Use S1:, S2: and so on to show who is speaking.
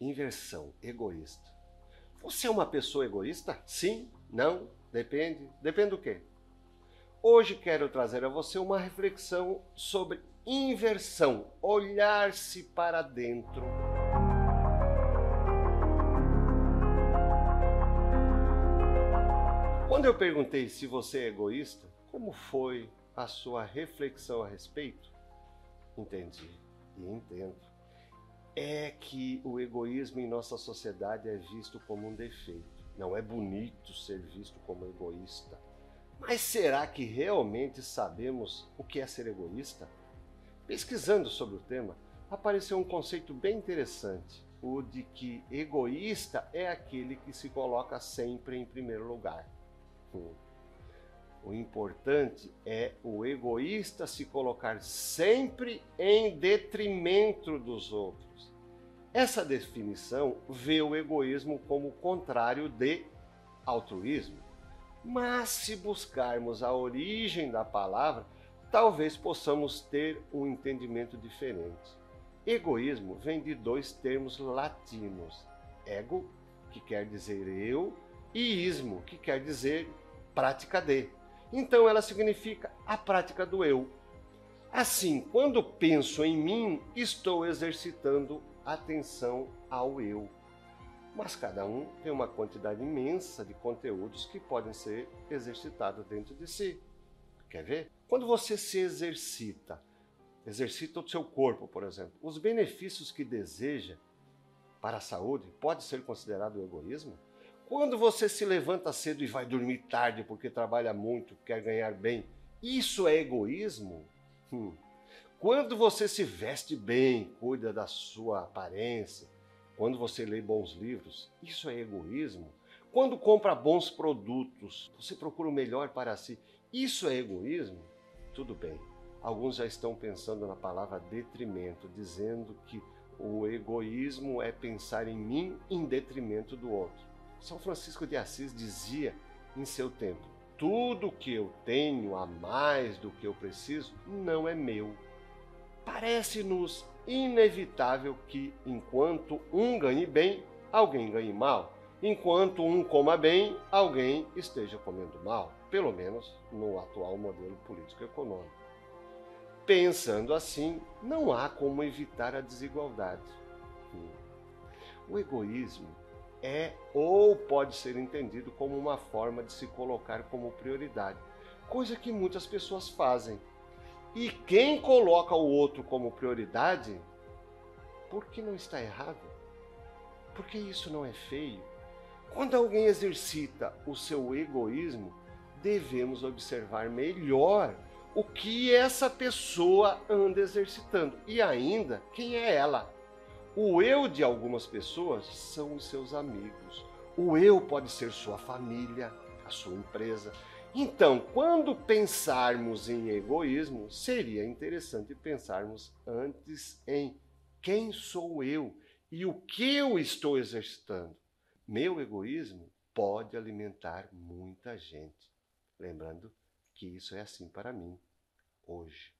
S1: Inversão, egoísta. Você é uma pessoa egoísta? Sim? Não? Depende? Depende do quê? Hoje quero trazer a você uma reflexão sobre inversão, olhar-se para dentro. Quando eu perguntei se você é egoísta, como foi a sua reflexão a respeito? Entendi e entendo. É que o egoísmo em nossa sociedade é visto como um defeito. Não é bonito ser visto como egoísta. Mas será que realmente sabemos o que é ser egoísta? Pesquisando sobre o tema, apareceu um conceito bem interessante, o de que egoísta é aquele que se coloca sempre em primeiro lugar. Hum. O importante é o egoísta se colocar sempre em detrimento dos outros. Essa definição vê o egoísmo como contrário de altruísmo. Mas se buscarmos a origem da palavra, talvez possamos ter um entendimento diferente. Egoísmo vem de dois termos latinos: ego, que quer dizer eu, e ismo, que quer dizer prática de. Então ela significa a prática do eu. Assim, quando penso em mim, estou exercitando atenção ao eu. Mas cada um tem uma quantidade imensa de conteúdos que podem ser exercitados dentro de si. Quer ver? Quando você se exercita, exercita o seu corpo, por exemplo, os benefícios que deseja para a saúde pode ser considerado egoísmo? Quando você se levanta cedo e vai dormir tarde porque trabalha muito, quer ganhar bem, isso é egoísmo? Hum. Quando você se veste bem, cuida da sua aparência, quando você lê bons livros, isso é egoísmo? Quando compra bons produtos, você procura o melhor para si, isso é egoísmo? Tudo bem. Alguns já estão pensando na palavra detrimento, dizendo que o egoísmo é pensar em mim em detrimento do outro. São Francisco de Assis dizia em seu tempo: tudo que eu tenho a mais do que eu preciso não é meu. Parece-nos inevitável que, enquanto um ganhe bem, alguém ganhe mal. Enquanto um coma bem, alguém esteja comendo mal, pelo menos no atual modelo político-econômico. Pensando assim, não há como evitar a desigualdade. O egoísmo é ou pode ser entendido como uma forma de se colocar como prioridade, coisa que muitas pessoas fazem. E quem coloca o outro como prioridade, por que não está errado? Porque isso não é feio. Quando alguém exercita o seu egoísmo, devemos observar melhor o que essa pessoa anda exercitando e ainda quem é ela. O eu de algumas pessoas são os seus amigos. O eu pode ser sua família, a sua empresa. Então, quando pensarmos em egoísmo, seria interessante pensarmos antes em quem sou eu e o que eu estou exercitando. Meu egoísmo pode alimentar muita gente. Lembrando que isso é assim para mim hoje.